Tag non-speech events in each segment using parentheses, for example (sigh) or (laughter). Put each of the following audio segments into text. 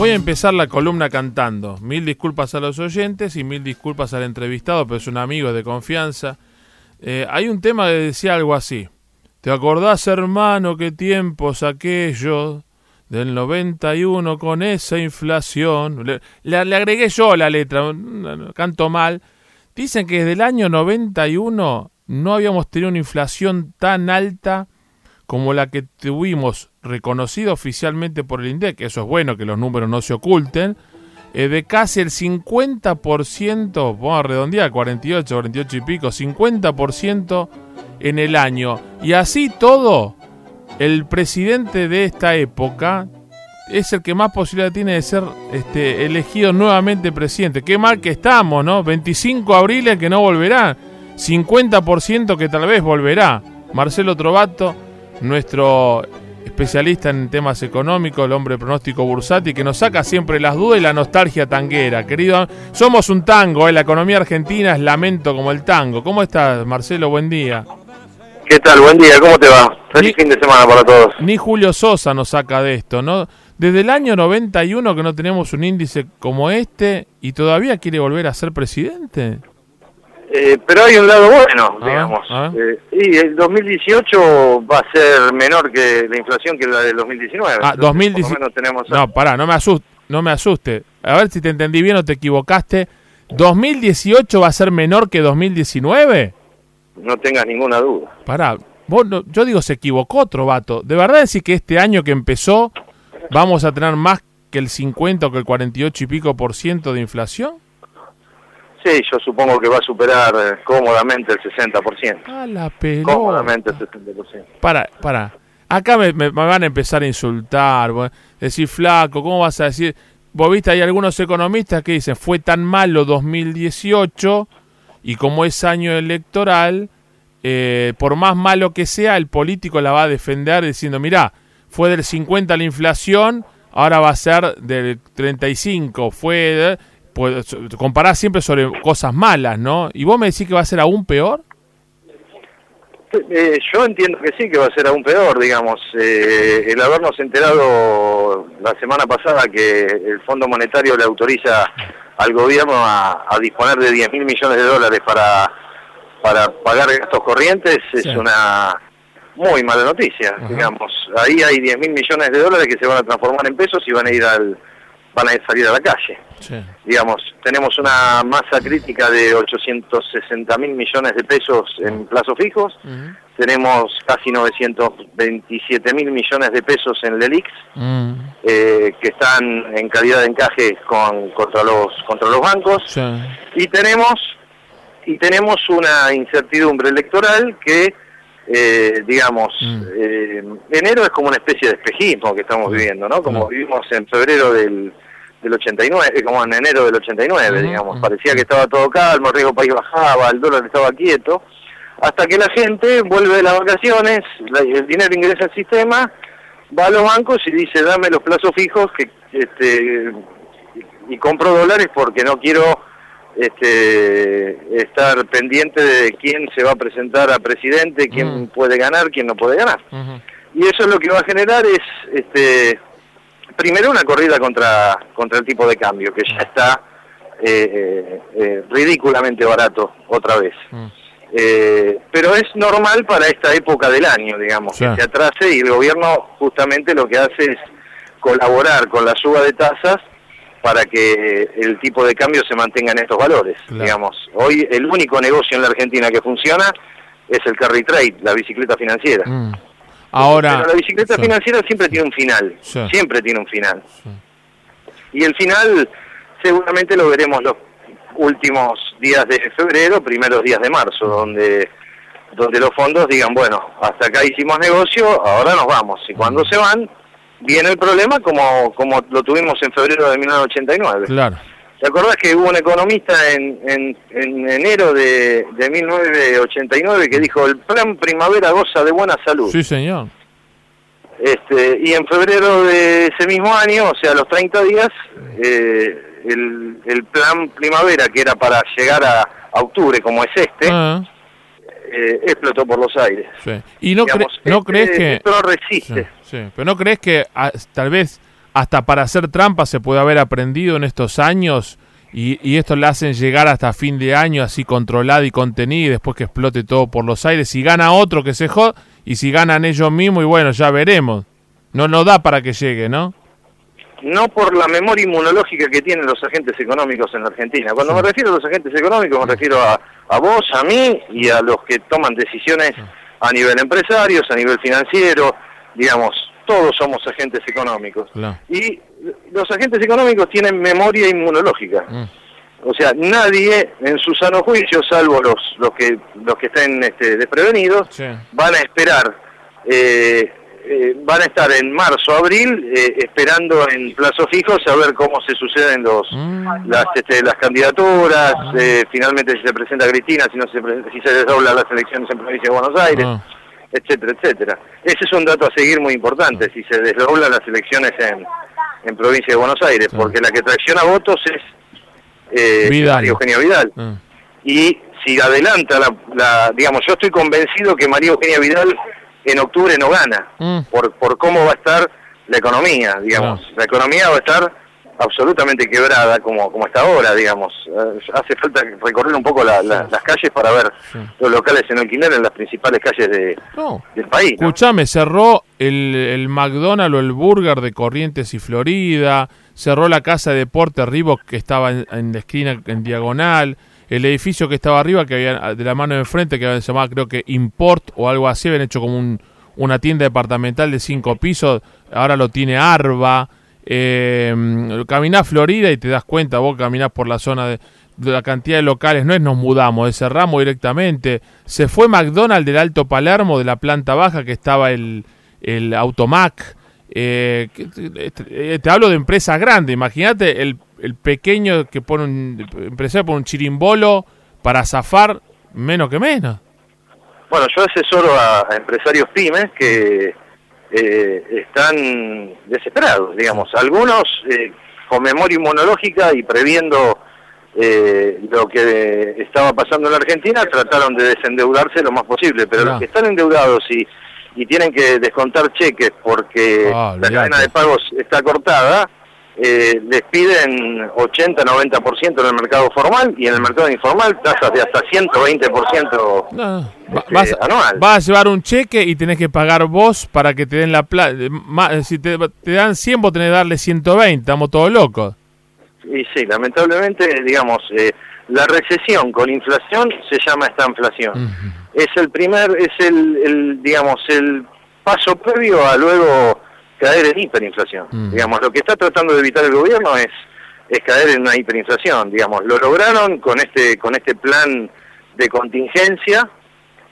Voy a empezar la columna cantando. Mil disculpas a los oyentes y mil disculpas al entrevistado, pero es un amigo de confianza. Eh, hay un tema que decía algo así. ¿Te acordás, hermano, qué tiempos aquellos del 91 con esa inflación? Le, le, agregué yo la letra, canto mal. Dicen que desde el año 91 no habíamos tenido una inflación tan alta como la que tuvimos reconocida oficialmente por el INDEC, eso es bueno que los números no se oculten, eh, de casi el 50%, vamos a redondear, 48, 48 y pico, 50% en el año. Y así todo, el presidente de esta época es el que más posibilidad tiene de ser este, elegido nuevamente presidente. Qué mal que estamos, ¿no? 25 de abril que no volverá, 50% que tal vez volverá. Marcelo Trovato, nuestro especialista en temas económicos, el hombre pronóstico Bursati, que nos saca siempre las dudas y la nostalgia tanguera. Querido, somos un tango, ¿eh? la economía argentina es lamento como el tango. ¿Cómo estás, Marcelo? Buen día. ¿Qué tal? Buen día, ¿cómo te va? Feliz fin de semana para todos. Ni Julio Sosa nos saca de esto, ¿no? Desde el año 91 que no tenemos un índice como este y todavía quiere volver a ser presidente. Eh, pero hay un lado bueno, digamos. Eh, y el 2018 va a ser menor que la inflación que la del 2019. Ah, 2019. Tenemos... No, pará, no me, asuste, no me asuste. A ver si te entendí bien o te equivocaste. ¿2018 va a ser menor que 2019? No tengas ninguna duda. Pará, vos, yo digo, se equivocó otro vato. ¿De verdad decís que este año que empezó vamos a tener más que el 50 o que el 48 y pico por ciento de inflación? Sí, yo supongo que va a superar eh, cómodamente el 60%. Ah, la pelota. Cómodamente el 60%. Para, para. Acá me, van a empezar a insultar, decir flaco, ¿cómo vas a decir? Vos viste, hay algunos economistas que dicen, fue tan malo 2018 y como es año electoral, eh, por más malo que sea, el político la va a defender diciendo, mirá, fue del 50 la inflación, ahora va a ser del 35, fue pues, comparás siempre sobre cosas malas, ¿no? ¿Y vos me decís que va a ser aún peor? Eh, yo entiendo que sí, que va a ser aún peor, digamos. Eh, el habernos enterado la semana pasada que el Fondo Monetario le autoriza al gobierno a, disponer de 10 mil millones de dólares para, para pagar gastos corrientes es una muy mala noticia, digamos. Ahí hay 10 mil millones de dólares que se van a transformar en pesos y van a ir al van a salir a la calle. Digamos, tenemos una masa crítica de 860 mil millones de pesos en plazos fijos, tenemos casi 927 mil millones de pesos en LELIX, eh, que están en calidad de encaje con, contra, los, contra los bancos, y tenemos y tenemos una incertidumbre electoral que eh, digamos, eh, enero es como una especie de espejismo que estamos viviendo, ¿no? Como vivimos en febrero del, del 89, eh, como en enero del 89, digamos. Parecía que estaba todo calmo, el riesgo país bajaba, el dólar estaba quieto, hasta que la gente vuelve de las vacaciones, el dinero ingresa al sistema, va a los bancos y dice, dame los plazos fijos que este y compro dólares porque no quiero este, estar pendiente de quién se va a presentar a presidente, quién puede ganar, quién no puede ganar. Y eso es lo que va a generar es, este, primero una corrida contra, contra el tipo de cambio, que ya está eh, eh, eh, ridículamente barato otra vez. pero es normal para esta época del año, digamos, que se atrase y el gobierno justamente lo que hace es colaborar con la suba de tasas para que el tipo de cambio se mantenga en estos valores. Digamos, hoy el único negocio en la Argentina que funciona es el carry trade, la bicicleta financiera. Mm. Ahora, Pero la bicicleta financiera siempre tiene un final, siempre tiene un final. Y el final seguramente lo veremos los últimos días de febrero, primeros días de marzo, donde donde los fondos digan, bueno, hasta acá hicimos negocio, ahora nos vamos. Y cuando mm. se van, viene el problema como, como lo tuvimos en febrero de 1989. Claro. ¿Te acordás que hubo un economista en, en, en enero de, de, 1989 que dijo, el plan primavera goza de buena salud? Sí, señor. Este, y en febrero de ese mismo año, o sea, los 30 días, eh, el, el plan primavera, que era para llegar a, octubre, como es este, ah. eh, explotó por los aires. Sí. ¿Y no, no este, crees que... Esto no resiste. Sí, pero ¿no crees que tal vez hasta para hacer trampa se puede haber aprendido en estos años y, y esto le hacen llegar hasta fin de año así controlada y contenida y después que explote todo por los aires. Si gana otro que se jod y si ganan ellos mismos y bueno, ya veremos. No nos da para que llegue, ¿no? no por la memoria inmunológica que tienen los agentes económicos en la Argentina. Cuando me refiero a los agentes económicos, me refiero a, a vos, a mí y a los que toman decisiones a nivel empresarios, a nivel financiero, digamos, todos somos agentes económicos. Y los agentes económicos tienen memoria inmunológica. Mm. O sea, nadie en su sano juicio, salvo los los que los que estén este, desprevenidos, van a esperar eh, eh, van a estar en marzo, abril, eh, esperando en plazo fijo saber cómo se suceden los mm. las, este, las candidaturas, eh, finalmente si se presenta Cristina, si no se si se desdoblan las elecciones en provincia de Buenos Aires, ah. Etcétera, etcétera. Ese es un dato a seguir muy importante, si se desdoblan las elecciones en, en provincia de Buenos Aires, porque la que tracciona votos es eh, María Eugenia Vidal. Ah. Y si adelanta la, la, digamos, yo estoy convencido que María Eugenia Vidal en octubre no gana, mm. por, por cómo va a estar la economía, digamos. La economía va a estar absolutamente quebrada como, como está ahora, digamos. Eh, hace falta recorrer un poco las calles para ver los locales en alquiler en las principales calles de, del país. Escuchame, cerró el, el McDonald's o el Burger de Corrientes y Florida, cerró la casa de deporte Reebok que estaba en, en la esquina en diagonal, el edificio que estaba arriba, que había de la mano de enfrente, que se llamaba creo que Import o algo así, habían hecho como un, una tienda departamental de cinco pisos, ahora lo tiene Arba. Eh, caminás Florida y te das cuenta, vos caminás por la zona de, la cantidad de locales, no es nos mudamos, cerramos directamente. Se fue McDonald's del Alto Palermo, de la planta baja, que estaba el, el Automac. Eh, te, te, hablo de empresas grandes, imagínate el el pequeño que pone un empresario pone un chirimbolo para zafar menos que menos. Bueno, yo asesoro a, empresarios pymes que eh, están desesperados, digamos. Algunos eh, con memoria inmunológica y previendo eh, lo que estaba pasando en la Argentina, trataron de desendeudarse lo más posible, pero los que están endeudados y, y tienen que descontar cheques porque ah, la cadena de pagos está cortada, eh, les piden 80-90% en el mercado formal y en el mercado informal tasas de hasta 120% no, vas, anual. Vas a llevar un cheque y tenés que pagar vos para que te den la plata. Si te, dan 100, vos tenés que darle 120, estamos todos locos. Y sí, lamentablemente, digamos, eh, la recesión con inflación se llama esta inflación. Es el primer, es el, el, digamos, el paso previo a luego caer en hiperinflación. Mm. Digamos, lo que está tratando de evitar el gobierno es, es caer en una hiperinflación. Digamos, lo lograron con este, con este plan de contingencia,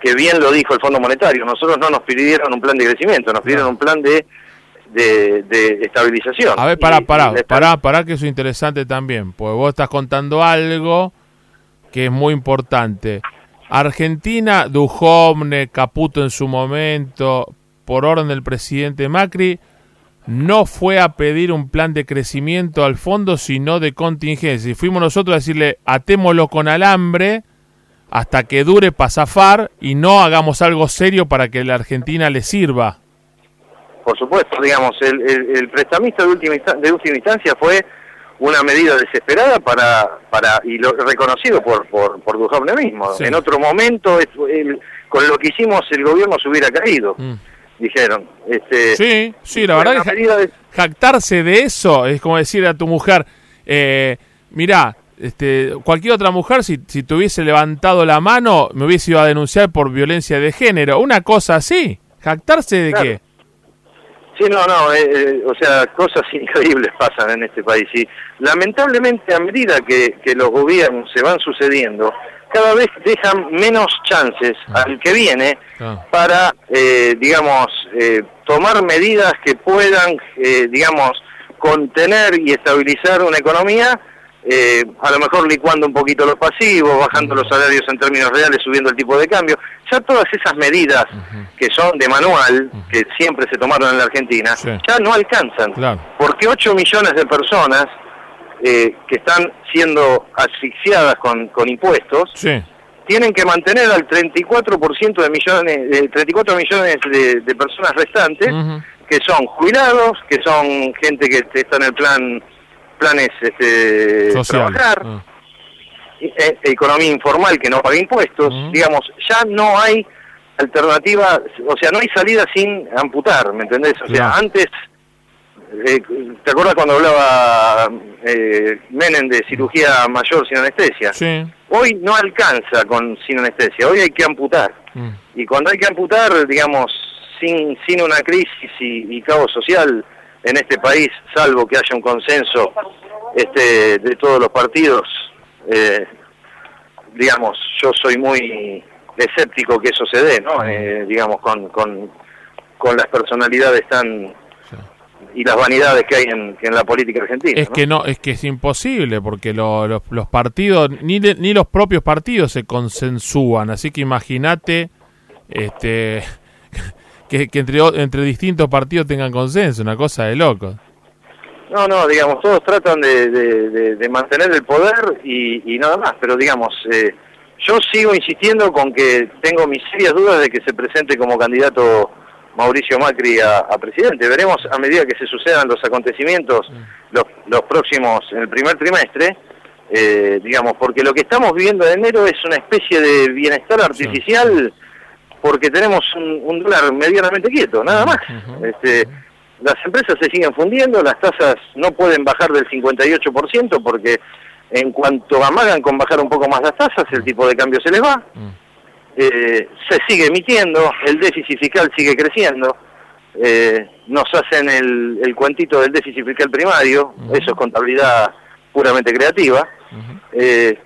que bien lo dijo el Fondo Monetario. Nosotros no nos pidieron un plan de crecimiento, nos pidieron un plan de, de, estabilización. A ver, pará, pará, pará, pará, que eso es interesante también, porque vos estás contando algo que es muy importante. Argentina, Duhovne, Caputo en su momento, por orden del presidente Macri, no fue a pedir un plan de crecimiento al fondo, sino de contingencia. Y fuimos nosotros a decirle, atémoslo con alambre hasta que dure para zafar y no hagamos algo serio para que la Argentina le sirva. Por supuesto, digamos, el, prestamista de última, de última instancia fue una medida desesperada para, para y lo reconocido por, por, por mismo. En otro momento, con lo que hicimos, el gobierno se hubiera caído. Mm dijeron. Este, sí, sí, la verdad que jactarse de eso es como decir a tu mujer, eh, mira, este, cualquier otra mujer si, si te hubiese levantado la mano me hubiese ido a denunciar por violencia de género, una cosa así, jactarse de qué. Sí, no, no, eh, eh, o sea, cosas (laughs) increíbles pasan en este país y lamentablemente a medida que, que los gobiernos se van sucediendo, cada vez dejan menos chances ah. al que viene ah. para, eh, digamos, eh, tomar medidas que puedan, eh, digamos, contener y estabilizar una economía, a lo mejor licuando un poquito los pasivos, bajando los salarios en términos reales, subiendo el tipo de cambio. Ya todas esas medidas que son de manual, que siempre se tomaron en la Argentina, ya no alcanzan. Porque 8 millones de personas eh, que están siendo asfixiadas con, con impuestos, tienen que mantener al 34% de millones, de 34 millones de, personas restantes, que son jubilados, que son gente que está en el plan planes este, trabajar, ah. e, economía informal que no paga impuestos, digamos, ya no hay alternativa, o sea, no hay salida sin amputar, ¿me entendés? O sea, antes, eh, ¿te acuerdas cuando hablaba eh, Menem de cirugía mayor sin anestesia? Sí. Hoy no alcanza con sin anestesia, hoy hay que amputar. Mm. Y cuando hay que amputar, digamos, sin, sin una crisis y, caos social en este país, salvo que haya un consenso este, de todos los partidos, eh, digamos, yo soy muy escéptico que eso se dé, ¿no? Eh, digamos, con, con, con las personalidades tan y las vanidades que hay en, la política argentina. Es que no, es que es imposible porque los partidos, ni, ni los propios partidos se consensúan, así que imagínate este, (laughs) que, entre, entre distintos partidos tengan consenso, una cosa de loco. No, no, digamos, todos tratan de, de, mantener el poder y, y, nada más, pero digamos, eh, yo sigo insistiendo con que tengo mis serias dudas de que se presente como candidato Mauricio Macri a, presidente. Veremos a medida que se sucedan los acontecimientos los, los próximos, en el primer trimestre, eh, digamos, porque lo que estamos viviendo en enero es una especie de bienestar artificial porque tenemos un, dólar medianamente quieto, nada más. este, las empresas se siguen fundiendo, las tasas no pueden bajar del 58% porque en cuanto amagan con bajar un poco más las tasas, el tipo de cambio se les va. Eh, se sigue emitiendo, el déficit fiscal sigue creciendo, eh, nos hacen el, el, cuentito del déficit fiscal primario, eso es contabilidad puramente creativa. eh,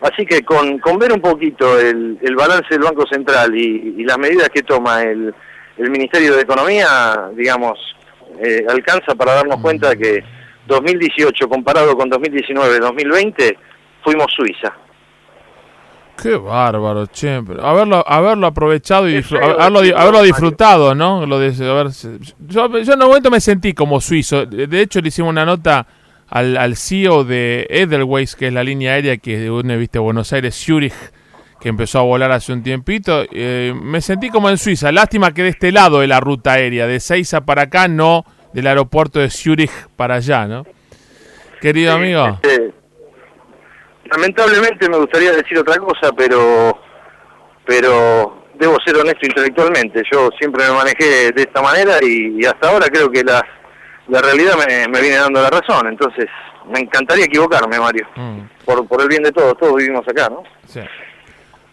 así que con, con ver un poquito el, el balance del Banco Central y, las medidas que toma el, el Ministerio de Economía, digamos, eh, alcanza para darnos cuenta que 2018 comparado con 2019-2020 fuimos Suiza. Qué bárbaro, che. Haberlo, haberlo aprovechado y haberlo, disfrutado, ¿no? Lo de, yo, yo en un momento me sentí como suizo. De hecho, le hicimos una nota al, al CEO de Edelweiss, que es la línea aérea que une, viste, Buenos Aires, Zurich, que empezó a volar hace un tiempito. Eh, me sentí como en Suiza. Lástima que de este lado de la ruta aérea, de Seiza para acá, no del aeropuerto de Zurich para allá, ¿no? Querido amigo. Este, lamentablemente me gustaría decir otra cosa, pero pero debo ser honesto intelectualmente. Yo siempre me manejé de esta manera y, hasta ahora creo que la, la realidad me, viene dando la razón. Entonces, me encantaría equivocarme, Mario. Mm. Por, por el bien de todos, todos vivimos acá, ¿no? Sí.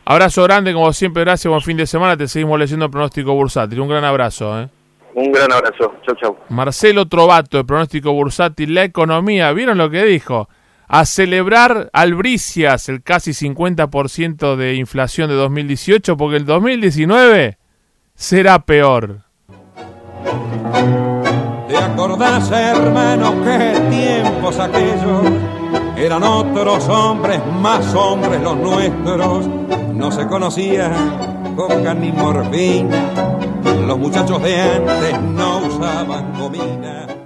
Abrazo grande, como siempre, gracias, buen fin de semana. Te seguimos leyendo pronóstico bursátil. Un gran abrazo. ¿eh? Un gran abrazo. Chau, chau. Marcelo Trovato, el pronóstico bursátil, la economía. ¿Vieron lo que dijo? A celebrar albricias el casi 50% de inflación de 2018 porque el 2019 será peor. ¿Te acordás, hermano, qué tiempos aquellos? Eran otros hombres, más hombres los nuestros. No se conocían coca ni morfina. Los muchachos de antes no usaban comida